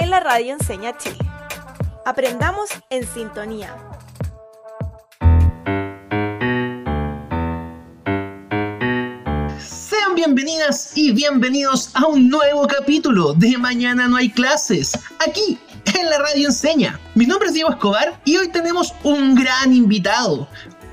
en la Radio Enseña Chile. Aprendamos en sintonía. Sean bienvenidas y bienvenidos a un nuevo capítulo de Mañana no hay clases, aquí en la Radio Enseña. Mi nombre es Diego Escobar y hoy tenemos un gran invitado.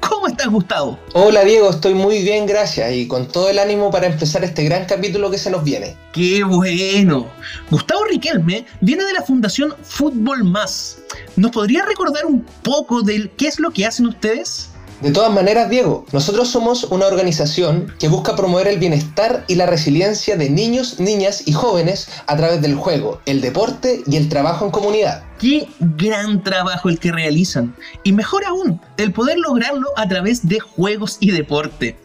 ¿Cómo estás, Gustavo? Hola Diego, estoy muy bien, gracias, y con todo el ánimo para empezar este gran capítulo que se nos viene. ¡Qué bueno! Gustavo Riquelme viene de la Fundación Fútbol Más. ¿Nos podría recordar un poco de qué es lo que hacen ustedes? De todas maneras, Diego, nosotros somos una organización que busca promover el bienestar y la resiliencia de niños, niñas y jóvenes a través del juego, el deporte y el trabajo en comunidad. Qué gran trabajo el que realizan. Y mejor aún, el poder lograrlo a través de juegos y deporte.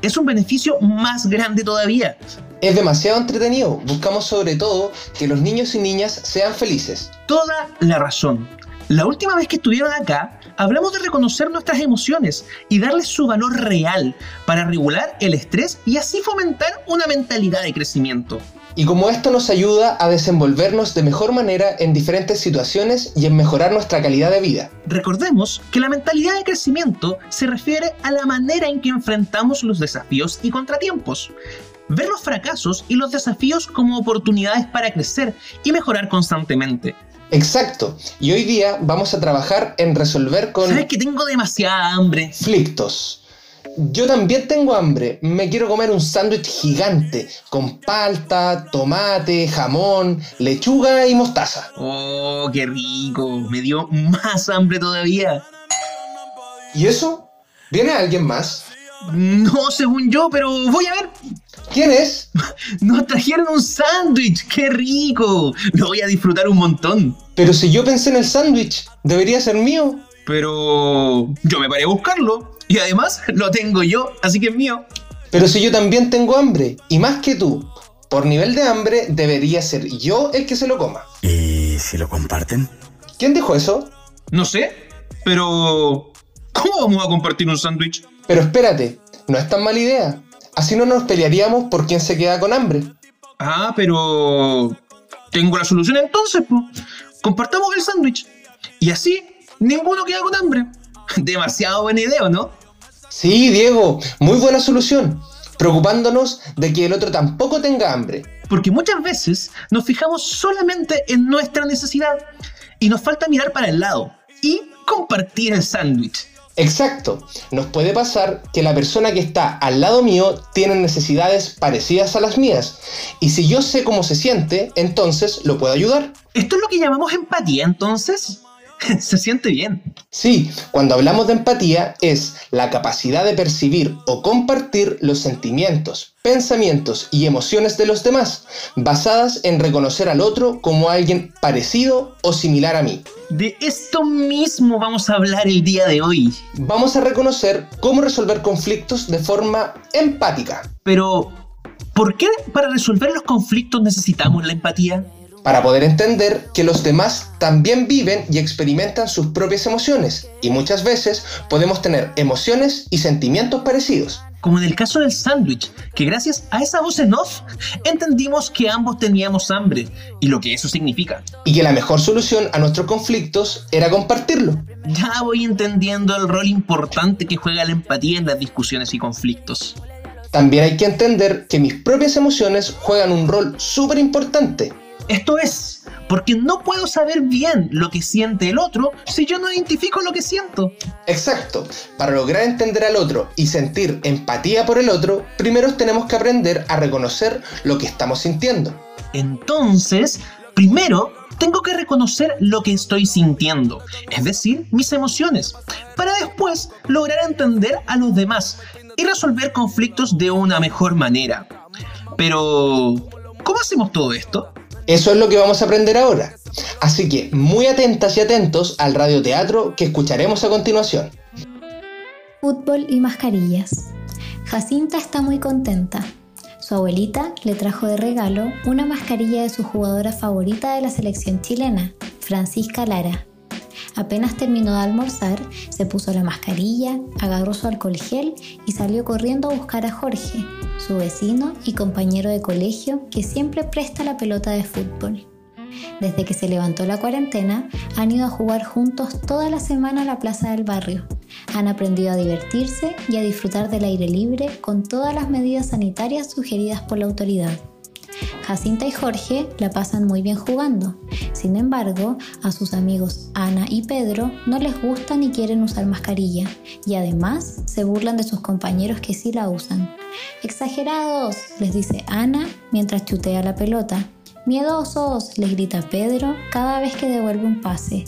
Es un beneficio más grande todavía. Es demasiado entretenido. Buscamos sobre todo que los niños y niñas sean felices. Toda la razón. La última vez que estuvieron acá, hablamos de reconocer nuestras emociones y darles su valor real para regular el estrés y así fomentar una mentalidad de crecimiento. Y como esto nos ayuda a desenvolvernos de mejor manera en diferentes situaciones y en mejorar nuestra calidad de vida. Recordemos que la mentalidad de crecimiento se refiere a la manera en que enfrentamos los desafíos y contratiempos. Ver los fracasos y los desafíos como oportunidades para crecer y mejorar constantemente. Exacto. Y hoy día vamos a trabajar en resolver con... ¿Sabes que tengo demasiada hambre? Conflictos. Yo también tengo hambre. Me quiero comer un sándwich gigante con palta, tomate, jamón, lechuga y mostaza. Oh, qué rico. Me dio más hambre todavía. ¿Y eso? ¿Viene alguien más? No, según yo, pero voy a ver. ¿Quién es? Nos trajeron un sándwich. ¡Qué rico! Lo voy a disfrutar un montón. Pero si yo pensé en el sándwich, debería ser mío. Pero yo me paré a buscarlo. Y además lo tengo yo, así que es mío. Pero si yo también tengo hambre, y más que tú, por nivel de hambre debería ser yo el que se lo coma. ¿Y si lo comparten? ¿Quién dijo eso? No sé, pero... ¿Cómo vamos a compartir un sándwich? Pero espérate, no es tan mala idea. Así no nos pelearíamos por quién se queda con hambre. Ah, pero... Tengo la solución entonces, pues. Compartamos el sándwich. Y así, ninguno queda con hambre. Demasiado buena idea, ¿no? Sí, Diego, muy buena solución. Preocupándonos de que el otro tampoco tenga hambre. Porque muchas veces nos fijamos solamente en nuestra necesidad y nos falta mirar para el lado y compartir el sándwich. Exacto. Nos puede pasar que la persona que está al lado mío tiene necesidades parecidas a las mías. Y si yo sé cómo se siente, entonces lo puedo ayudar. ¿Esto es lo que llamamos empatía entonces? se siente bien. Sí, cuando hablamos de empatía es la capacidad de percibir o compartir los sentimientos, pensamientos y emociones de los demás, basadas en reconocer al otro como alguien parecido o similar a mí. De esto mismo vamos a hablar el día de hoy. Vamos a reconocer cómo resolver conflictos de forma empática. Pero, ¿por qué para resolver los conflictos necesitamos la empatía? Para poder entender que los demás también viven y experimentan sus propias emociones, y muchas veces podemos tener emociones y sentimientos parecidos. Como en el caso del sándwich, que gracias a esa voz en off entendimos que ambos teníamos hambre y lo que eso significa. Y que la mejor solución a nuestros conflictos era compartirlo. Ya voy entendiendo el rol importante que juega la empatía en las discusiones y conflictos. También hay que entender que mis propias emociones juegan un rol súper importante esto es, porque no puedo saber bien lo que siente el otro si yo no identifico lo que siento. Exacto. Para lograr entender al otro y sentir empatía por el otro, primero tenemos que aprender a reconocer lo que estamos sintiendo. Entonces, primero tengo que reconocer lo que estoy sintiendo, es decir, mis emociones, para después lograr entender a los demás y resolver conflictos de una mejor manera. Pero, ¿cómo hacemos todo esto? Eso es lo que vamos a aprender ahora. Así que muy atentas y atentos al radioteatro que escucharemos a continuación. Fútbol y mascarillas. Jacinta está muy contenta. Su abuelita le trajo de regalo una mascarilla de su jugadora favorita de la selección chilena, Francisca Lara. Apenas terminó de almorzar, se puso la mascarilla, agarró su alcohol gel y salió corriendo a buscar a Jorge, su vecino y compañero de colegio que siempre presta la pelota de fútbol. Desde que se levantó la cuarentena, han ido a jugar juntos toda la semana a la plaza del barrio. Han aprendido a divertirse y a disfrutar del aire libre con todas las medidas sanitarias sugeridas por la autoridad. Jacinta y Jorge la pasan muy bien jugando. Sin embargo, a sus amigos Ana y Pedro no les gusta ni quieren usar mascarilla y además se burlan de sus compañeros que sí la usan. Exagerados, les dice Ana mientras chutea la pelota. Miedosos, les grita Pedro cada vez que devuelve un pase.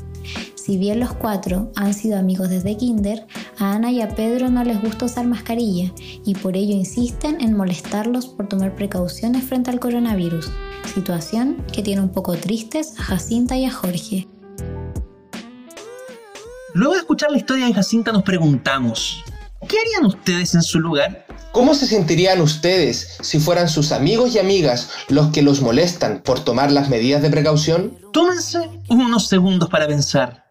Si bien los cuatro han sido amigos desde kinder, a Ana y a Pedro no les gusta usar mascarilla y por ello insisten en molestarlos por tomar precauciones frente al coronavirus, situación que tiene un poco tristes a Jacinta y a Jorge. Luego de escuchar la historia de Jacinta nos preguntamos, ¿qué harían ustedes en su lugar? ¿Cómo se sentirían ustedes si fueran sus amigos y amigas los que los molestan por tomar las medidas de precaución? Tómense unos segundos para pensar.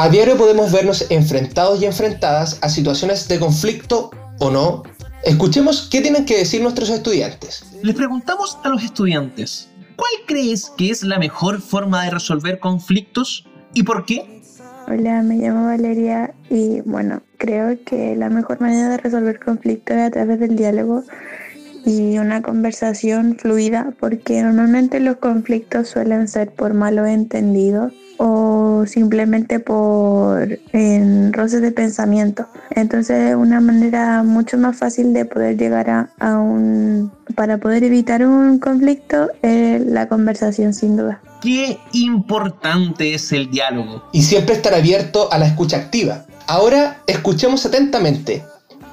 A diario podemos vernos enfrentados y enfrentadas a situaciones de conflicto o no. Escuchemos qué tienen que decir nuestros estudiantes. Les preguntamos a los estudiantes, ¿cuál crees que es la mejor forma de resolver conflictos y por qué? Hola, me llamo Valeria y bueno, creo que la mejor manera de resolver conflictos es a través del diálogo y una conversación fluida porque normalmente los conflictos suelen ser por malos entendidos o simplemente por en roces de pensamiento. Entonces, una manera mucho más fácil de poder llegar a, a un... para poder evitar un conflicto es la conversación sin duda. Qué importante es el diálogo. Y siempre estar abierto a la escucha activa. Ahora, escuchemos atentamente.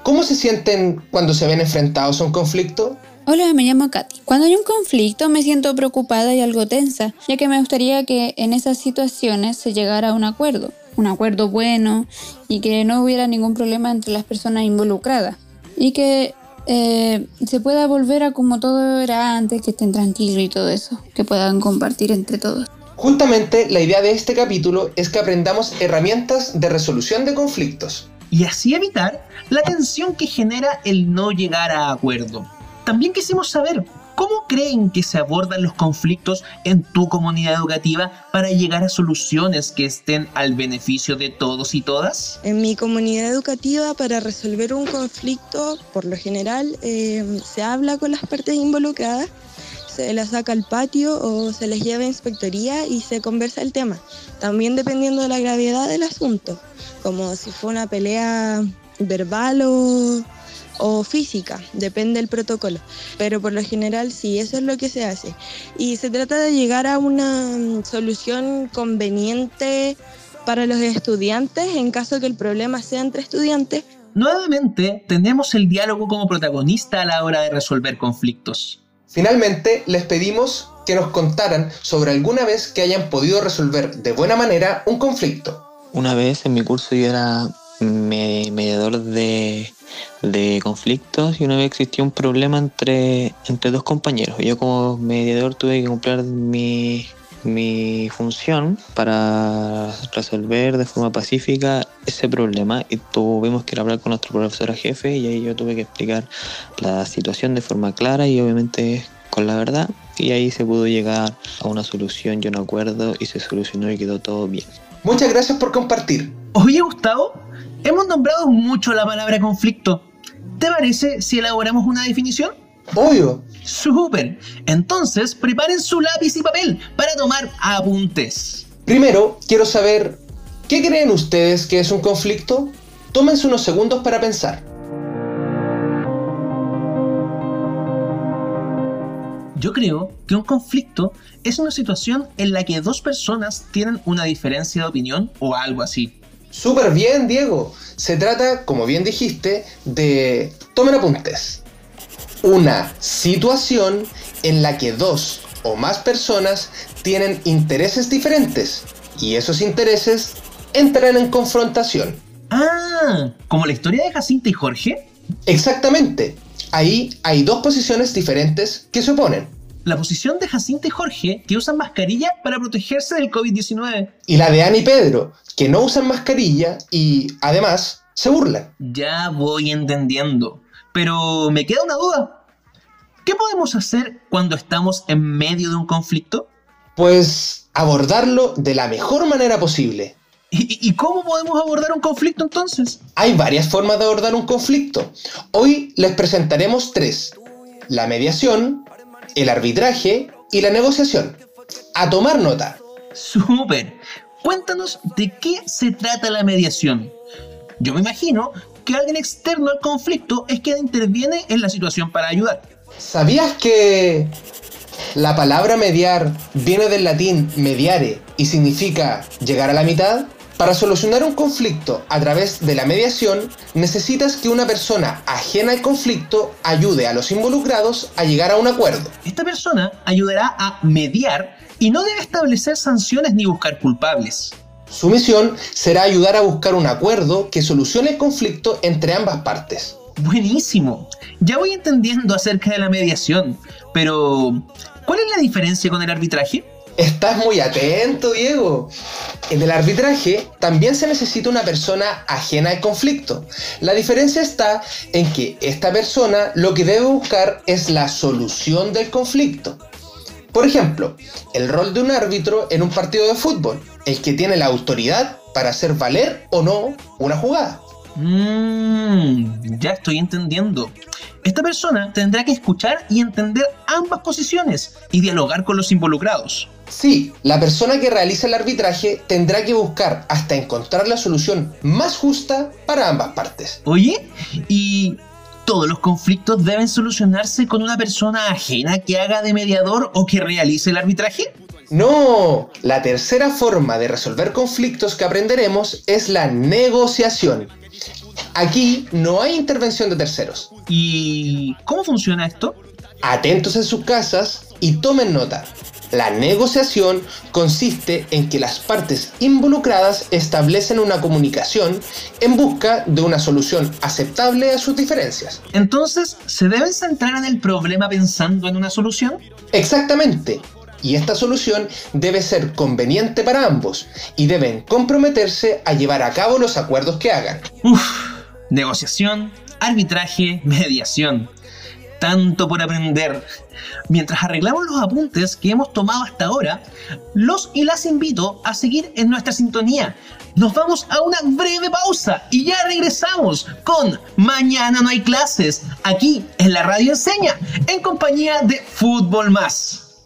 ¿Cómo se sienten cuando se ven enfrentados a un conflicto? Hola, me llamo Katy. Cuando hay un conflicto me siento preocupada y algo tensa, ya que me gustaría que en esas situaciones se llegara a un acuerdo, un acuerdo bueno y que no hubiera ningún problema entre las personas involucradas y que eh, se pueda volver a como todo era antes, que estén tranquilos y todo eso, que puedan compartir entre todos. Justamente la idea de este capítulo es que aprendamos herramientas de resolución de conflictos. Y así evitar la tensión que genera el no llegar a acuerdo. También quisimos saber cómo creen que se abordan los conflictos en tu comunidad educativa para llegar a soluciones que estén al beneficio de todos y todas. En mi comunidad educativa, para resolver un conflicto, por lo general, eh, se habla con las partes involucradas, se las saca al patio o se les lleva a inspectoría y se conversa el tema. También dependiendo de la gravedad del asunto, como si fue una pelea verbal o o física, depende del protocolo. Pero por lo general sí, eso es lo que se hace. Y se trata de llegar a una mm, solución conveniente para los estudiantes en caso que el problema sea entre estudiantes. Nuevamente, tenemos el diálogo como protagonista a la hora de resolver conflictos. Finalmente, les pedimos que nos contaran sobre alguna vez que hayan podido resolver de buena manera un conflicto. Una vez en mi curso yo era mediador de de conflictos y una vez existió un problema entre, entre dos compañeros. Yo como mediador tuve que cumplir mi, mi función para resolver de forma pacífica ese problema y tuvimos que hablar con nuestro profesora jefe y ahí yo tuve que explicar la situación de forma clara y obviamente con la verdad y ahí se pudo llegar a una solución y un acuerdo y se solucionó y quedó todo bien. Muchas gracias por compartir. Oye Gustavo, hemos nombrado mucho la palabra conflicto. ¿Te parece si elaboramos una definición? Obvio. Súper. Entonces, preparen su lápiz y papel para tomar apuntes. Primero, quiero saber, ¿qué creen ustedes que es un conflicto? Tómense unos segundos para pensar. Yo creo que un conflicto es una situación en la que dos personas tienen una diferencia de opinión o algo así. Súper bien, Diego. Se trata, como bien dijiste, de... Tomen apuntes. una situación en la que dos o más personas tienen intereses diferentes y esos intereses entran en confrontación. Ah, como la historia de Jacinta y Jorge. Exactamente. Ahí hay dos posiciones diferentes que se oponen. La posición de Jacinta y Jorge, que usan mascarilla para protegerse del COVID-19. Y la de Ana y Pedro, que no usan mascarilla y, además, se burlan. Ya voy entendiendo. Pero me queda una duda. ¿Qué podemos hacer cuando estamos en medio de un conflicto? Pues abordarlo de la mejor manera posible. ¿Y, cómo podemos abordar un conflicto entonces? Hay varias formas de abordar un conflicto. Hoy les presentaremos tres. La mediación, el arbitraje y la negociación. A tomar nota. Súper. Cuéntanos de qué se trata la mediación. Yo me imagino que alguien externo al conflicto es quien interviene en la situación para ayudar. ¿Sabías que la palabra mediar viene del latín mediare y significa llegar a la mitad? Para solucionar un conflicto a través de la mediación, necesitas que una persona ajena al conflicto ayude a los involucrados a llegar a un acuerdo. Esta persona ayudará a mediar y no debe establecer sanciones ni buscar culpables. Su misión será ayudar a buscar un acuerdo que solucione el conflicto entre ambas partes. Buenísimo. Ya voy entendiendo acerca de la mediación, pero ¿cuál es la diferencia con el arbitraje? Estás muy atento, Diego. En el arbitraje también se necesita una persona ajena al conflicto. La diferencia está en que esta persona lo que debe buscar es la solución del conflicto. Por ejemplo, el rol de un árbitro en un partido de fútbol, el que tiene la autoridad para hacer valer o no una jugada. Mmm, ya estoy entendiendo. Esta persona tendrá que escuchar y entender ambas posiciones y dialogar con los involucrados. Sí, la persona que realiza el arbitraje tendrá que buscar hasta encontrar la solución más justa para ambas partes. Oye, ¿y todos los conflictos deben solucionarse con una persona ajena que haga de mediador o que realice el arbitraje? No, la tercera forma de resolver conflictos que aprenderemos es la negociación. Aquí no hay intervención de terceros. ¿Y cómo funciona esto? Atentos en sus casas y tomen nota. La negociación consiste en que las partes involucradas establecen una comunicación en busca de una solución aceptable a sus diferencias. Entonces, ¿se deben centrar en el problema pensando en una solución? Exactamente. Y esta solución debe ser conveniente para ambos y deben comprometerse a llevar a cabo los acuerdos que hagan. Uf, negociación, arbitraje, mediación tanto por aprender. Mientras arreglamos los apuntes que hemos tomado hasta ahora, los y las invito a seguir en nuestra sintonía. Nos vamos a una breve pausa y ya regresamos con Mañana no hay clases, aquí en la Radio Enseña, en compañía de Fútbol Más.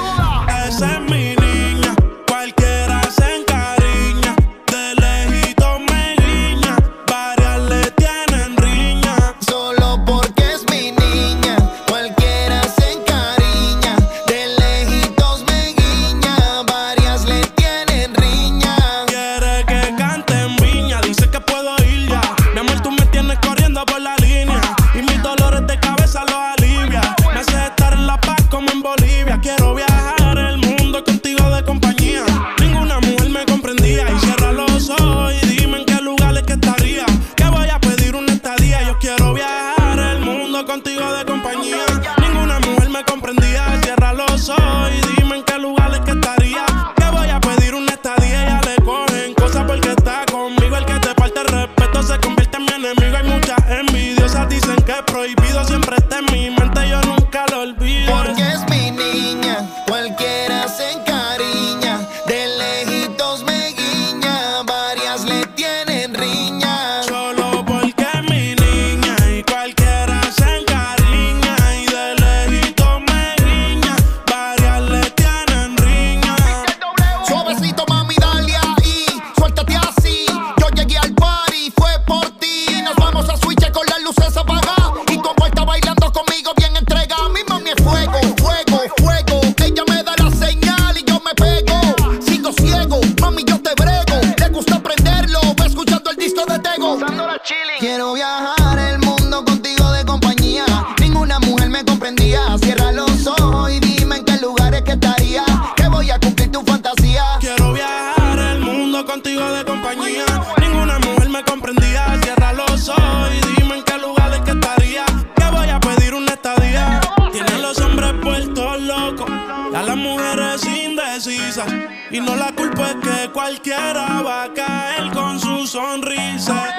Y no la culpa es que cualquiera va a caer con su sonrisa.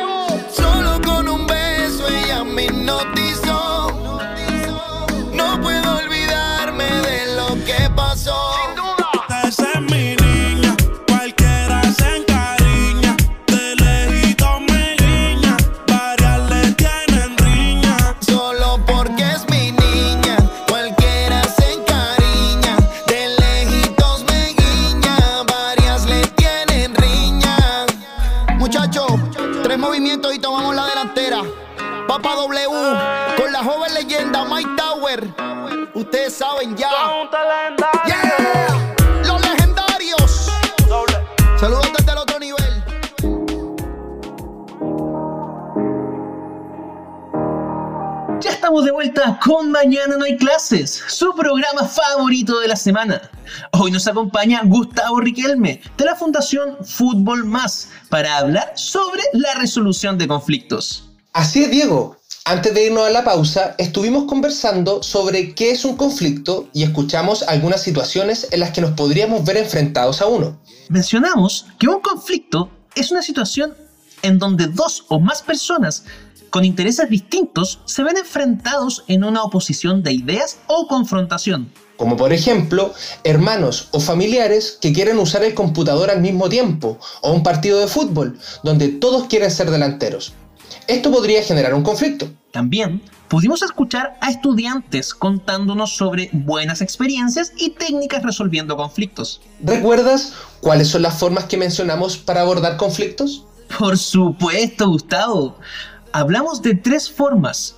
Solo con un beso ella me hipnotizó. No puedo olvidarme de lo que pasó. Estamos de vuelta con Mañana no hay clases, su programa favorito de la semana. Hoy nos acompaña Gustavo Riquelme de la Fundación Fútbol Más para hablar sobre la resolución de conflictos. Así es, Diego. Antes de irnos a la pausa, estuvimos conversando sobre qué es un conflicto y escuchamos algunas situaciones en las que nos podríamos ver enfrentados a uno. Mencionamos que un conflicto es una situación en donde dos o más personas con intereses distintos se ven enfrentados en una oposición de ideas o confrontación. Como por ejemplo, hermanos o familiares que quieren usar el computador al mismo tiempo, o un partido de fútbol, donde todos quieren ser delanteros. Esto podría generar un conflicto. También pudimos escuchar a estudiantes contándonos sobre buenas experiencias y técnicas resolviendo conflictos. ¿Recuerdas cuáles son las formas que mencionamos para abordar conflictos? Por supuesto, Gustavo. Hablamos de tres formas.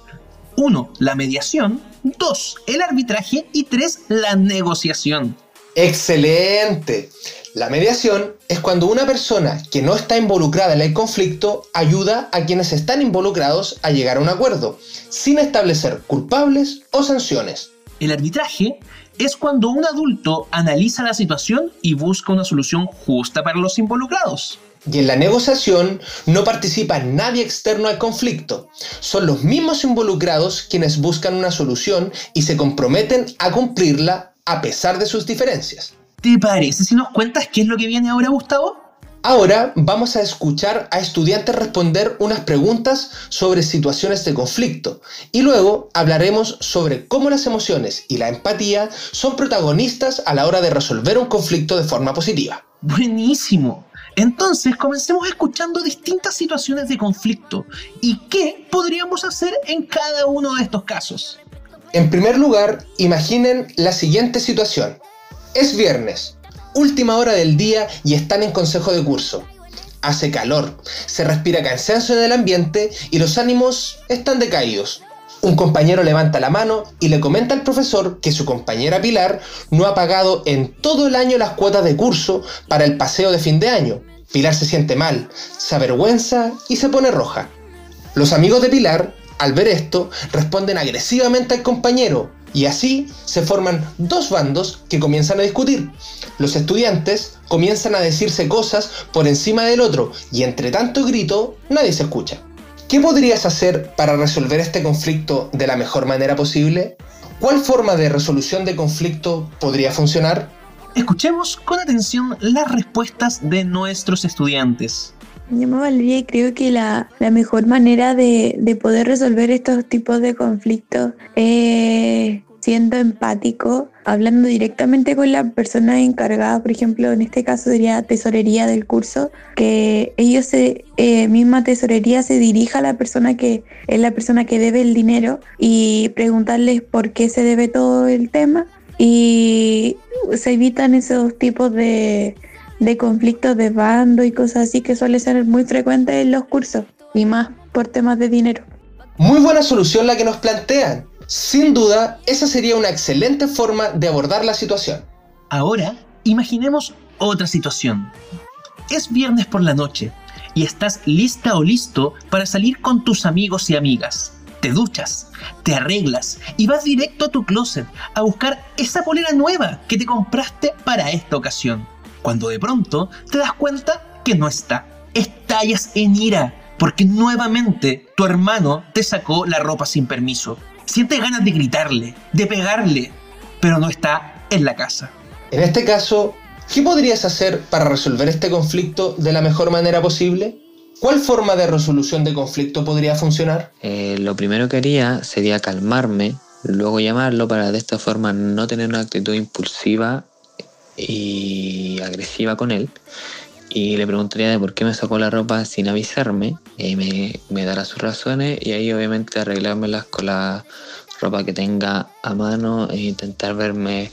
Uno, la mediación. Dos, el arbitraje. Y tres, la negociación. Excelente. La mediación es cuando una persona que no está involucrada en el conflicto ayuda a quienes están involucrados a llegar a un acuerdo, sin establecer culpables o sanciones. El arbitraje es cuando un adulto analiza la situación y busca una solución justa para los involucrados. Y en la negociación no participa nadie externo al conflicto. Son los mismos involucrados quienes buscan una solución y se comprometen a cumplirla a pesar de sus diferencias. ¿Te parece si nos cuentas qué es lo que viene ahora, Gustavo? Ahora vamos a escuchar a estudiantes responder unas preguntas sobre situaciones de conflicto y luego hablaremos sobre cómo las emociones y la empatía son protagonistas a la hora de resolver un conflicto de forma positiva. Buenísimo. Entonces comencemos escuchando distintas situaciones de conflicto y qué podríamos hacer en cada uno de estos casos. En primer lugar, imaginen la siguiente situación. Es viernes, última hora del día y están en consejo de curso. Hace calor, se respira cansancio en el ambiente y los ánimos están decaídos. Un compañero levanta la mano y le comenta al profesor que su compañera Pilar no ha pagado en todo el año las cuotas de curso para el paseo de fin de año. Pilar se siente mal, se avergüenza y se pone roja. Los amigos de Pilar, al ver esto, responden agresivamente al compañero y así se forman dos bandos que comienzan a discutir. Los estudiantes comienzan a decirse cosas por encima del otro y entre tanto grito nadie se escucha. ¿Qué podrías hacer para resolver este conflicto de la mejor manera posible? ¿Cuál forma de resolución de conflicto podría funcionar? Escuchemos con atención las respuestas de nuestros estudiantes. Me llamo Valeria y creo que la, la mejor manera de, de, poder resolver estos tipos de conflictos es siendo empático, hablando directamente con la persona encargada, por ejemplo, en este caso sería tesorería del curso, que ellos, eh, misma tesorería, se dirija a la persona que es la persona que debe el dinero y preguntarles por qué se debe todo el tema y se evitan esos tipos de, de conflictos de bando y cosas así que suele ser muy frecuente en los cursos y más por temas de dinero. Muy buena solución la que nos plantean. Sin duda, esa sería una excelente forma de abordar la situación. Ahora, imaginemos otra situación. Es viernes por la noche y estás lista o listo para salir con tus amigos y amigas. Te duchas, te arreglas y vas directo a tu closet a buscar esa polera nueva que te compraste para esta ocasión. Cuando de pronto te das cuenta que no está. estallas en ira porque nuevamente tu hermano te sacó la ropa sin permiso. Sientes ganas de gritarle, de pegarle, pero no está en la casa. En este caso, ¿qué podrías hacer para resolver este conflicto de la mejor manera posible? ¿Cuál forma de resolución de conflicto podría funcionar? Eh, lo primero que haría sería calmarme, luego llamarlo para de esta forma no tener una actitud impulsiva y agresiva con él. Y le preguntaría de por qué me sacó la ropa sin avisarme. Y me, me dará sus razones y ahí obviamente arreglármelas con la ropa que tenga a mano e intentar verme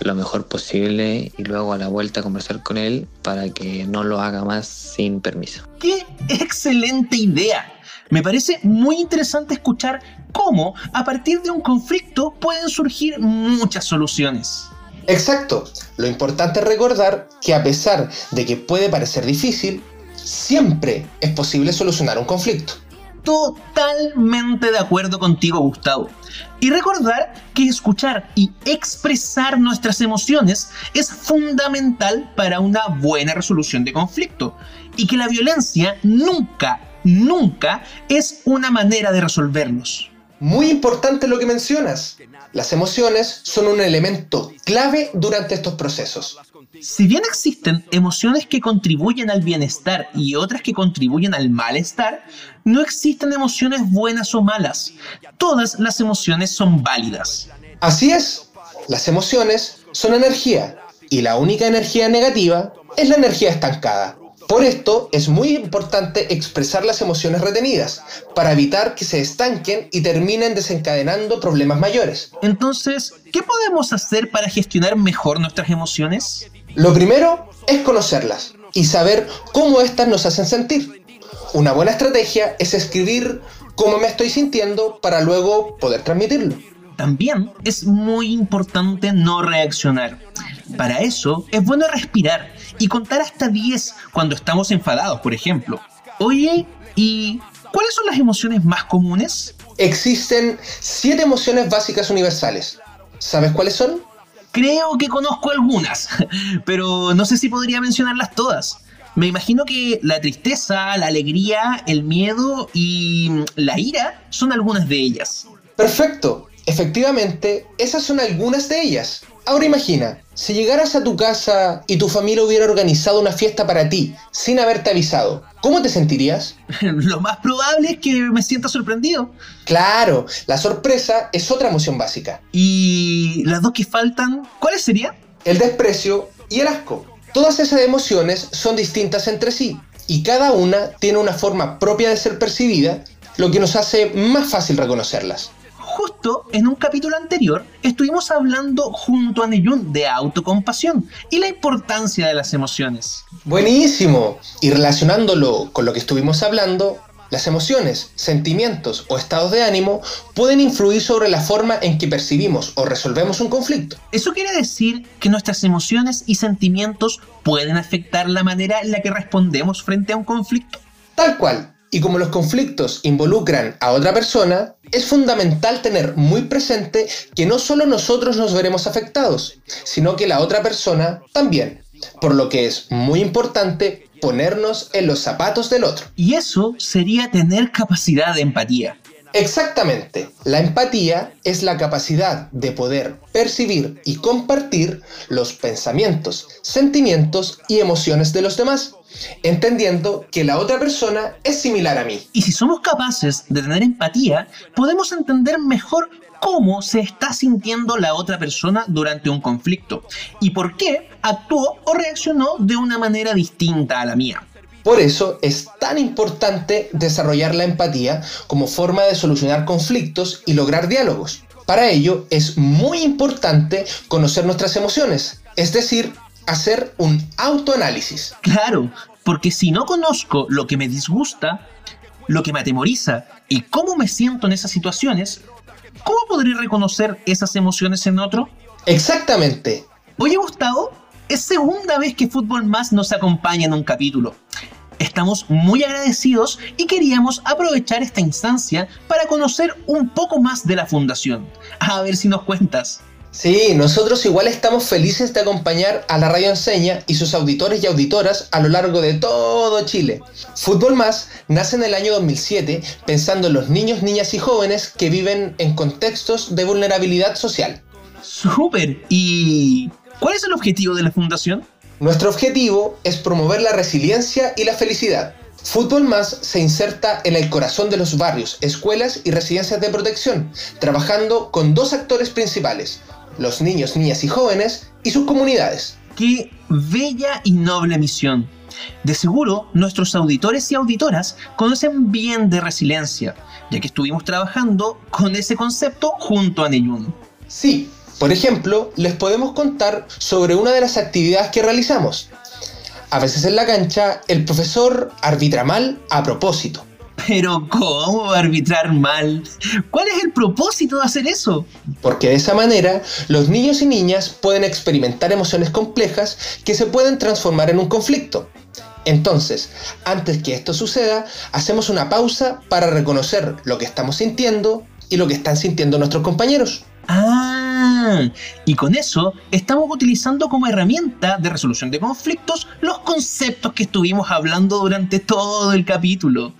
lo mejor posible y luego a la vuelta conversar con él para que no lo haga más sin permiso. ¡Qué excelente idea! Me parece muy interesante escuchar cómo a partir de un conflicto pueden surgir muchas soluciones. Exacto. Lo importante es recordar que a pesar de que puede parecer difícil, siempre es posible solucionar un conflicto. Totalmente de acuerdo contigo, Gustavo. Y recordar que escuchar y expresar nuestras emociones es fundamental para una buena resolución de conflicto. Y que la violencia nunca, nunca es una manera de resolverlos. Muy importante lo que mencionas. Las emociones son un elemento clave durante estos procesos. Si bien existen emociones que contribuyen al bienestar y otras que contribuyen al malestar, no existen emociones buenas o malas. Todas las emociones son válidas. Así es, las emociones son energía y la única energía negativa es la energía estancada. Por esto es muy importante expresar las emociones retenidas, para evitar que se estanquen y terminen desencadenando problemas mayores. Entonces, ¿qué podemos hacer para gestionar mejor nuestras emociones? Lo primero es conocerlas y saber cómo éstas nos hacen sentir. Una buena estrategia es escribir cómo me estoy sintiendo para luego poder transmitirlo. También es muy importante no reaccionar. Para eso es bueno respirar y contar hasta 10 cuando estamos enfadados, por ejemplo. Oye, ¿y cuáles son las emociones más comunes? Existen 7 emociones básicas universales. ¿Sabes cuáles son? Creo que conozco algunas, pero no sé si podría mencionarlas todas. Me imagino que la tristeza, la alegría, el miedo y la ira son algunas de ellas. Perfecto. Efectivamente, esas son algunas de ellas. Ahora imagina, si llegaras a tu casa y tu familia hubiera organizado una fiesta para ti sin haberte avisado, ¿cómo te sentirías? Lo más probable es que me sienta sorprendido. Claro, la sorpresa es otra emoción básica. ¿Y las dos que faltan, cuáles serían? El desprecio y el asco. Todas esas emociones son distintas entre sí y cada una tiene una forma propia de ser percibida, lo que nos hace más fácil reconocerlas justo en un capítulo anterior estuvimos hablando junto a Neyun de autocompasión y la importancia de las emociones. Buenísimo. Y relacionándolo con lo que estuvimos hablando, las emociones, sentimientos o estados de ánimo pueden influir sobre la forma en que percibimos o resolvemos un conflicto. Eso quiere decir que nuestras emociones y sentimientos pueden afectar la manera en la que respondemos frente a un conflicto. Tal cual. Y como los conflictos involucran a otra persona, es fundamental tener muy presente que no solo nosotros nos veremos afectados, sino que la otra persona también. Por lo que es muy importante ponernos en los zapatos del otro. Y eso sería tener capacidad de empatía. Exactamente. La empatía es la capacidad de poder percibir y compartir los pensamientos, sentimientos y emociones de los demás, entendiendo que la otra persona es similar a mí. Y si somos capaces de tener empatía, podemos entender mejor cómo se está sintiendo la otra persona durante un conflicto y por qué actuó o reaccionó de una manera distinta a la mía. Por eso es tan importante desarrollar la empatía como forma de solucionar conflictos y lograr diálogos. Para ello es muy importante conocer nuestras emociones, es decir, hacer un autoanálisis. Claro, porque si no conozco lo que me disgusta, lo que me atemoriza y cómo me siento en esas situaciones, ¿cómo podré reconocer esas emociones en otro? Exactamente. Oye, Gustavo, es segunda vez que Fútbol Más nos acompaña en un capítulo. Estamos muy agradecidos y queríamos aprovechar esta instancia para conocer un poco más de la fundación. A ver si nos cuentas. Sí, nosotros igual estamos felices de acompañar a la Radio Enseña y sus auditores y auditoras a lo largo de todo Chile. Fútbol Más nace en el año 2007 pensando en los niños, niñas y jóvenes que viven en contextos de vulnerabilidad social. Súper. ¿Y cuál es el objetivo de la fundación? Nuestro objetivo es promover la resiliencia y la felicidad. Fútbol Más se inserta en el corazón de los barrios, escuelas y residencias de protección, trabajando con dos actores principales, los niños, niñas y jóvenes y sus comunidades. ¡Qué bella y noble misión! De seguro, nuestros auditores y auditoras conocen bien de resiliencia, ya que estuvimos trabajando con ese concepto junto a Neyun. Sí, por ejemplo, les podemos contar sobre una de las actividades que realizamos. A veces en la cancha, el profesor arbitra mal a propósito. Pero ¿cómo arbitrar mal? ¿Cuál es el propósito de hacer eso? Porque de esa manera los niños y niñas pueden experimentar emociones complejas que se pueden transformar en un conflicto. Entonces, antes que esto suceda, hacemos una pausa para reconocer lo que estamos sintiendo y lo que están sintiendo nuestros compañeros. Ah, y con eso estamos utilizando como herramienta de resolución de conflictos los conceptos que estuvimos hablando durante todo el capítulo.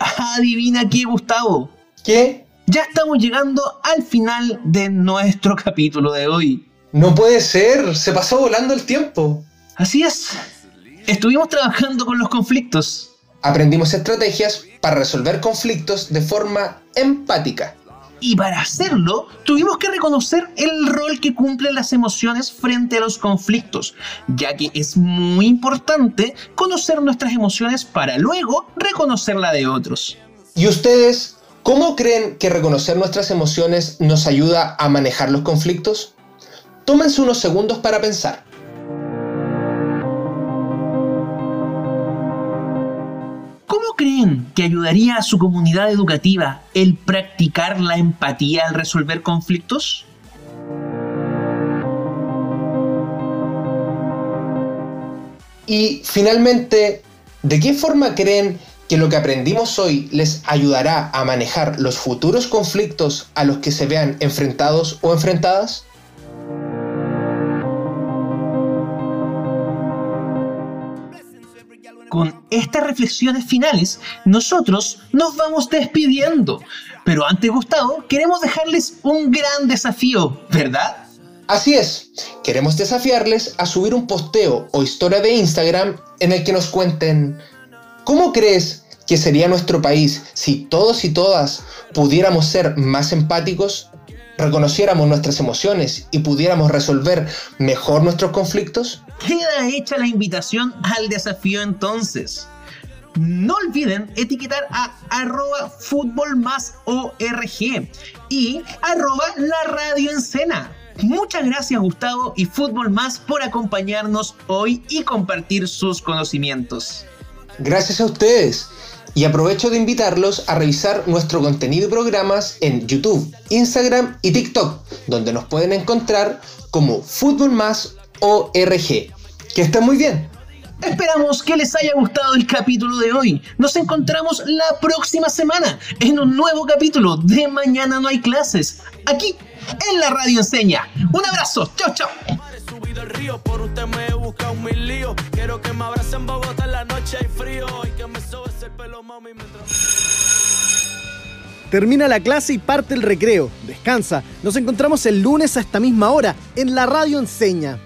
Adivina qué, Gustavo. ¿Qué? Ya estamos llegando al final de nuestro capítulo de hoy. No puede ser, se pasó volando el tiempo. Así es. Estuvimos trabajando con los conflictos. Aprendimos estrategias para resolver conflictos de forma empática. Y para hacerlo, tuvimos que reconocer el rol que cumplen las emociones frente a los conflictos, ya que es muy importante conocer nuestras emociones para luego reconocer la de otros. ¿Y ustedes cómo creen que reconocer nuestras emociones nos ayuda a manejar los conflictos? Tómense unos segundos para pensar. ¿Cómo creen que ayudaría a su comunidad educativa el practicar la empatía al resolver conflictos? Y finalmente, ¿de qué forma creen que lo que aprendimos hoy les ayudará a manejar los futuros conflictos a los que se vean enfrentados o enfrentadas? Con estas reflexiones finales, nosotros nos vamos despidiendo. Pero antes, Gustavo, queremos dejarles un gran desafío, ¿verdad? Así es, queremos desafiarles a subir un posteo o historia de Instagram en el que nos cuenten ¿cómo crees que sería nuestro país si todos y todas pudiéramos ser más empáticos, reconociéramos nuestras emociones y pudiéramos resolver mejor nuestros conflictos? Queda hecha la invitación al desafío entonces. No olviden etiquetar a arroba fútbol más ORG y arroba la radio en cena. Muchas gracias Gustavo y Fútbol Más por acompañarnos hoy y compartir sus conocimientos. Gracias a ustedes. Y aprovecho de invitarlos a revisar nuestro contenido y programas en YouTube, Instagram y TikTok, donde nos pueden encontrar como Fútbol Más ORG. Que estén muy bien. Esperamos que les haya gustado el capítulo de hoy. Nos encontramos la próxima semana en un nuevo capítulo de Mañana no hay clases, aquí en la radio enseña. Un abrazo, chao, chao. subido el río, por usted me he buscado mil líos. Quiero que me abracen Bogotá en la noche hay frío y que me sobes el pelo, mami, mientras... Termina la clase y parte el recreo. Descansa. Nos encontramos el lunes a esta misma hora en la radio enseña.